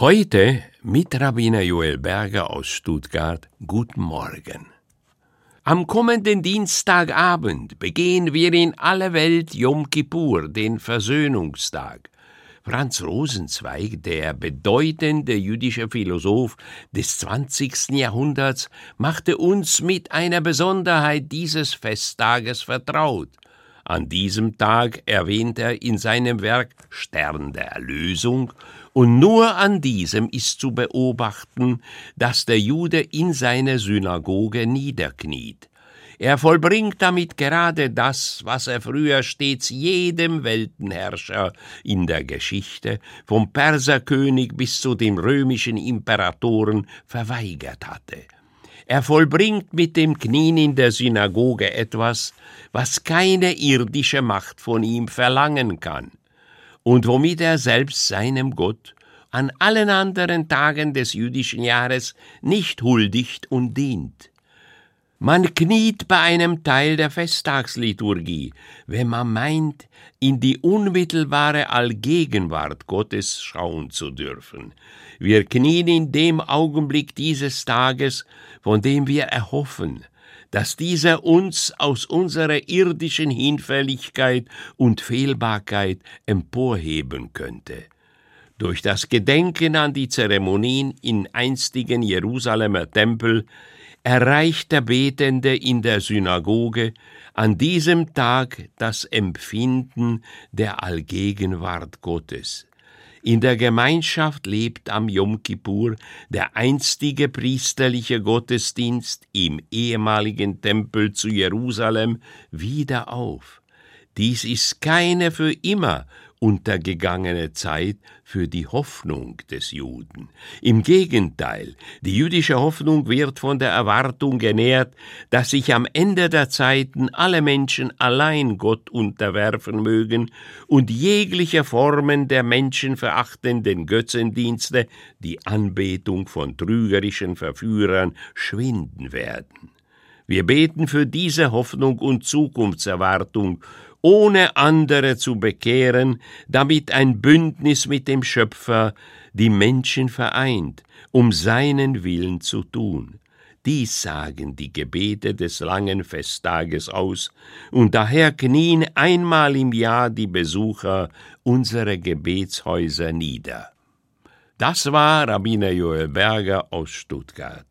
Heute mit Rabbiner Joel Berger aus Stuttgart. Guten Morgen. Am kommenden Dienstagabend begehen wir in aller Welt Yom Kippur, den Versöhnungstag. Franz Rosenzweig, der bedeutende jüdische Philosoph des 20. Jahrhunderts, machte uns mit einer Besonderheit dieses Festtages vertraut. An diesem Tag erwähnt er in seinem Werk Stern der Erlösung, und nur an diesem ist zu beobachten, dass der Jude in seiner Synagoge niederkniet. Er vollbringt damit gerade das, was er früher stets jedem Weltenherrscher in der Geschichte, vom Perserkönig bis zu den römischen Imperatoren, verweigert hatte. Er vollbringt mit dem Knien in der Synagoge etwas, was keine irdische Macht von ihm verlangen kann, und womit er selbst seinem Gott an allen anderen Tagen des jüdischen Jahres nicht huldigt und dient. Man kniet bei einem Teil der Festtagsliturgie, wenn man meint, in die unmittelbare Allgegenwart Gottes schauen zu dürfen. Wir knien in dem Augenblick dieses Tages, von dem wir erhoffen, dass dieser uns aus unserer irdischen Hinfälligkeit und Fehlbarkeit emporheben könnte. Durch das Gedenken an die Zeremonien in einstigen Jerusalemer Tempel erreicht der Betende in der Synagoge an diesem Tag das Empfinden der Allgegenwart Gottes. In der Gemeinschaft lebt am Yom Kippur der einstige priesterliche Gottesdienst im ehemaligen Tempel zu Jerusalem wieder auf. Dies ist keine für immer untergegangene Zeit für die Hoffnung des Juden. Im Gegenteil, die jüdische Hoffnung wird von der Erwartung genährt, dass sich am Ende der Zeiten alle Menschen allein Gott unterwerfen mögen und jegliche Formen der menschenverachtenden Götzendienste, die Anbetung von trügerischen Verführern, schwinden werden. Wir beten für diese Hoffnung und Zukunftserwartung ohne andere zu bekehren, damit ein Bündnis mit dem Schöpfer die Menschen vereint, um seinen Willen zu tun. Dies sagen die Gebete des langen Festtages aus, und daher knien einmal im Jahr die Besucher unserer Gebetshäuser nieder. Das war Rabbiner Joel Berger aus Stuttgart.